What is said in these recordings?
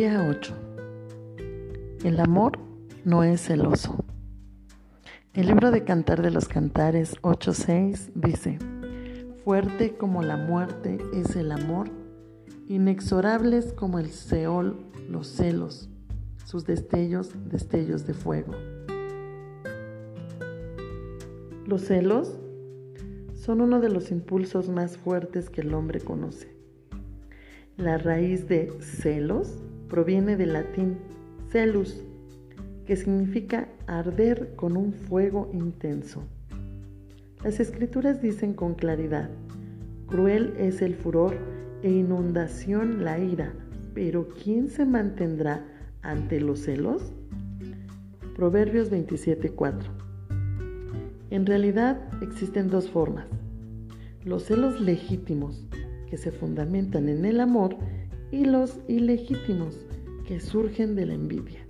Día 8. El amor no es celoso. El libro de Cantar de los Cantares 8.6 dice, Fuerte como la muerte es el amor, inexorables como el Seol los celos, sus destellos, destellos de fuego. Los celos son uno de los impulsos más fuertes que el hombre conoce. La raíz de celos proviene del latín celus, que significa arder con un fuego intenso. Las escrituras dicen con claridad, cruel es el furor e inundación la ira, pero ¿quién se mantendrá ante los celos? Proverbios 27:4. En realidad existen dos formas. Los celos legítimos, que se fundamentan en el amor, y los ilegítimos que surgen de la envidia.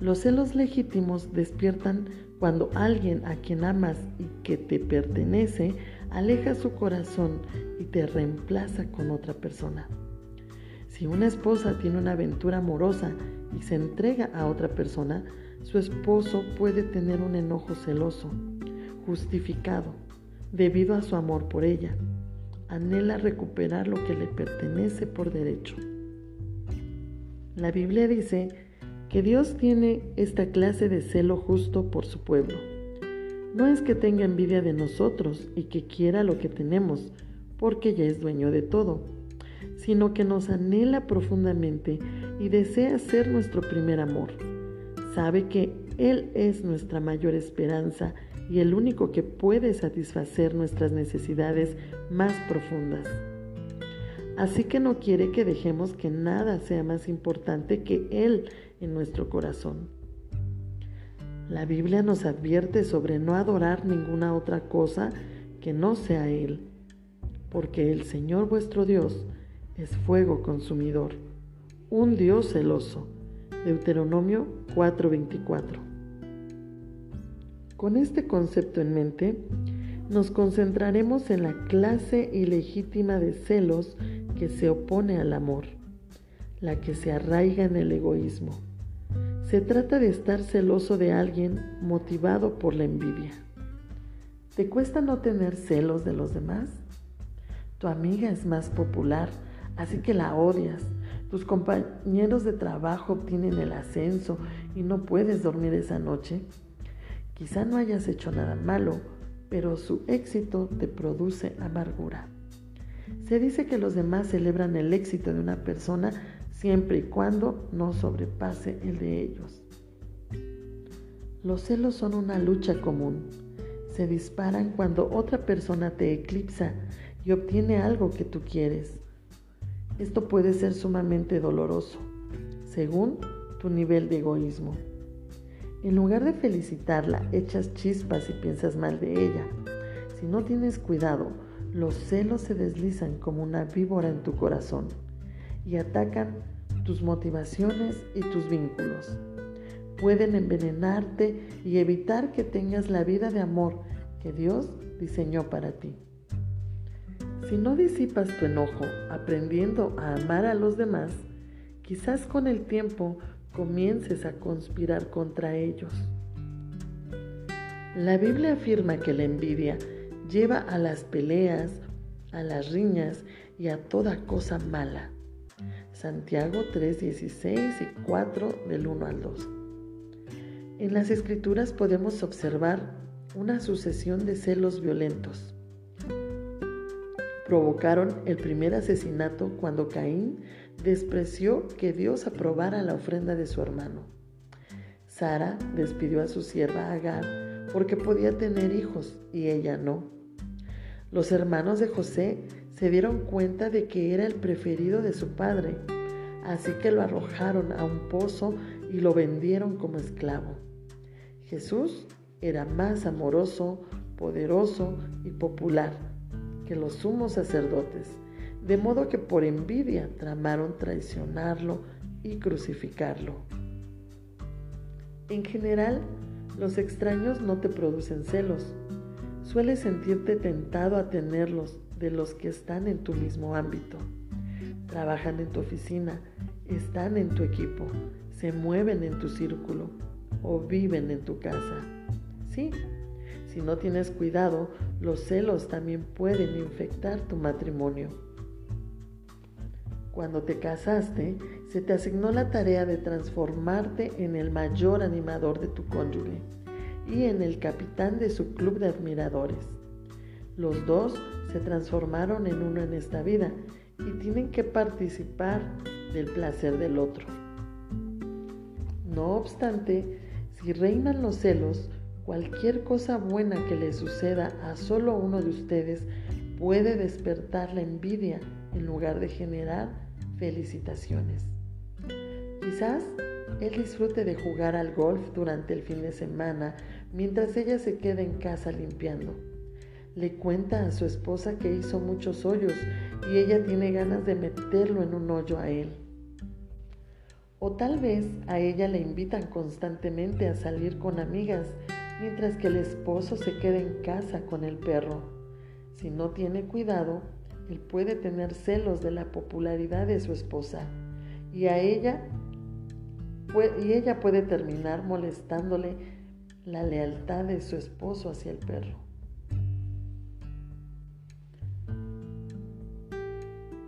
Los celos legítimos despiertan cuando alguien a quien amas y que te pertenece aleja su corazón y te reemplaza con otra persona. Si una esposa tiene una aventura amorosa y se entrega a otra persona, su esposo puede tener un enojo celoso, justificado, debido a su amor por ella anhela recuperar lo que le pertenece por derecho. La Biblia dice que Dios tiene esta clase de celo justo por su pueblo. No es que tenga envidia de nosotros y que quiera lo que tenemos, porque ya es dueño de todo, sino que nos anhela profundamente y desea ser nuestro primer amor. Sabe que Él es nuestra mayor esperanza y el único que puede satisfacer nuestras necesidades más profundas. Así que no quiere que dejemos que nada sea más importante que Él en nuestro corazón. La Biblia nos advierte sobre no adorar ninguna otra cosa que no sea Él, porque el Señor vuestro Dios es fuego consumidor, un Dios celoso. Deuteronomio 4:24. Con este concepto en mente, nos concentraremos en la clase ilegítima de celos que se opone al amor, la que se arraiga en el egoísmo. Se trata de estar celoso de alguien motivado por la envidia. ¿Te cuesta no tener celos de los demás? Tu amiga es más popular, así que la odias. Tus compañeros de trabajo obtienen el ascenso y no puedes dormir esa noche. Quizá no hayas hecho nada malo, pero su éxito te produce amargura. Se dice que los demás celebran el éxito de una persona siempre y cuando no sobrepase el de ellos. Los celos son una lucha común. Se disparan cuando otra persona te eclipsa y obtiene algo que tú quieres. Esto puede ser sumamente doloroso, según tu nivel de egoísmo. En lugar de felicitarla, echas chispas y piensas mal de ella. Si no tienes cuidado, los celos se deslizan como una víbora en tu corazón y atacan tus motivaciones y tus vínculos. Pueden envenenarte y evitar que tengas la vida de amor que Dios diseñó para ti. Si no disipas tu enojo aprendiendo a amar a los demás, quizás con el tiempo comiences a conspirar contra ellos. La Biblia afirma que la envidia lleva a las peleas, a las riñas y a toda cosa mala. Santiago 3:16 y 4 del 1 al 2. En las escrituras podemos observar una sucesión de celos violentos. Provocaron el primer asesinato cuando Caín despreció que Dios aprobara la ofrenda de su hermano. Sara despidió a su sierva Agar porque podía tener hijos y ella no. Los hermanos de José se dieron cuenta de que era el preferido de su padre, así que lo arrojaron a un pozo y lo vendieron como esclavo. Jesús era más amoroso, poderoso y popular que los sumos sacerdotes de modo que por envidia tramaron traicionarlo y crucificarlo. En general, los extraños no te producen celos. Sueles sentirte tentado a tenerlos de los que están en tu mismo ámbito. Trabajan en tu oficina, están en tu equipo, se mueven en tu círculo o viven en tu casa. Sí, si no tienes cuidado, los celos también pueden infectar tu matrimonio. Cuando te casaste, se te asignó la tarea de transformarte en el mayor animador de tu cónyuge y en el capitán de su club de admiradores. Los dos se transformaron en uno en esta vida y tienen que participar del placer del otro. No obstante, si reinan los celos, cualquier cosa buena que le suceda a solo uno de ustedes puede despertar la envidia en lugar de generar felicitaciones. Quizás él disfrute de jugar al golf durante el fin de semana mientras ella se queda en casa limpiando. Le cuenta a su esposa que hizo muchos hoyos y ella tiene ganas de meterlo en un hoyo a él. O tal vez a ella le invitan constantemente a salir con amigas mientras que el esposo se queda en casa con el perro. Si no tiene cuidado, él puede tener celos de la popularidad de su esposa y a ella y ella puede terminar molestándole la lealtad de su esposo hacia el perro.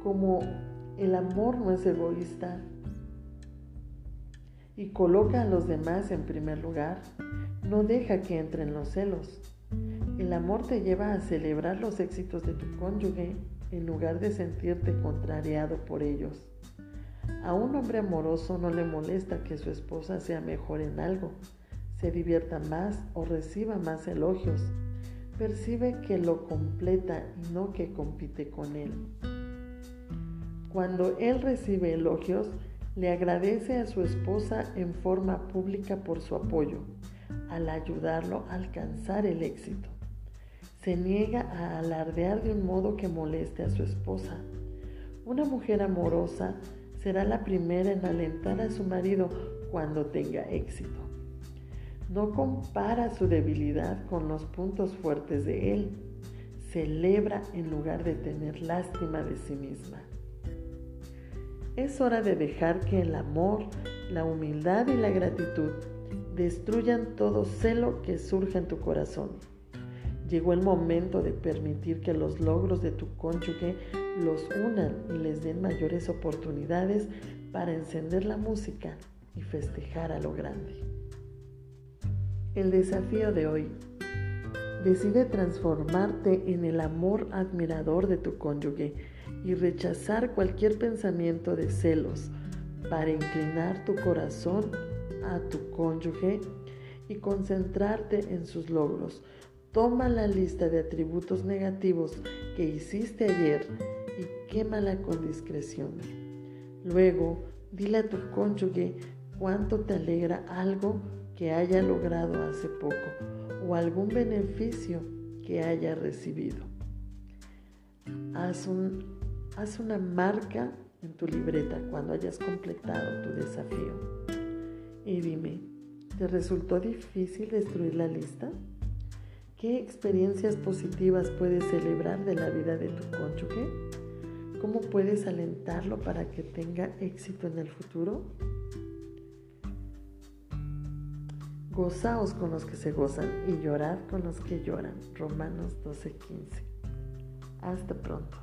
Como el amor no es egoísta y coloca a los demás en primer lugar, no deja que entren los celos. El amor te lleva a celebrar los éxitos de tu cónyuge en lugar de sentirte contrariado por ellos. A un hombre amoroso no le molesta que su esposa sea mejor en algo, se divierta más o reciba más elogios. Percibe que lo completa y no que compite con él. Cuando él recibe elogios, le agradece a su esposa en forma pública por su apoyo, al ayudarlo a alcanzar el éxito. Se niega a alardear de un modo que moleste a su esposa. Una mujer amorosa será la primera en alentar a su marido cuando tenga éxito. No compara su debilidad con los puntos fuertes de él. Celebra en lugar de tener lástima de sí misma. Es hora de dejar que el amor, la humildad y la gratitud destruyan todo celo que surja en tu corazón. Llegó el momento de permitir que los logros de tu cónyuge los unan y les den mayores oportunidades para encender la música y festejar a lo grande. El desafío de hoy. Decide transformarte en el amor admirador de tu cónyuge y rechazar cualquier pensamiento de celos para inclinar tu corazón a tu cónyuge y concentrarte en sus logros. Toma la lista de atributos negativos que hiciste ayer y quémala con discreción. Luego, dile a tu cónyuge cuánto te alegra algo que haya logrado hace poco o algún beneficio que haya recibido. Haz, haz una marca en tu libreta cuando hayas completado tu desafío. Y dime, ¿te resultó difícil destruir la lista? ¿Qué experiencias positivas puedes celebrar de la vida de tu cónyuge? ¿Cómo puedes alentarlo para que tenga éxito en el futuro? Gozaos con los que se gozan y llorad con los que lloran. Romanos 12:15. Hasta pronto.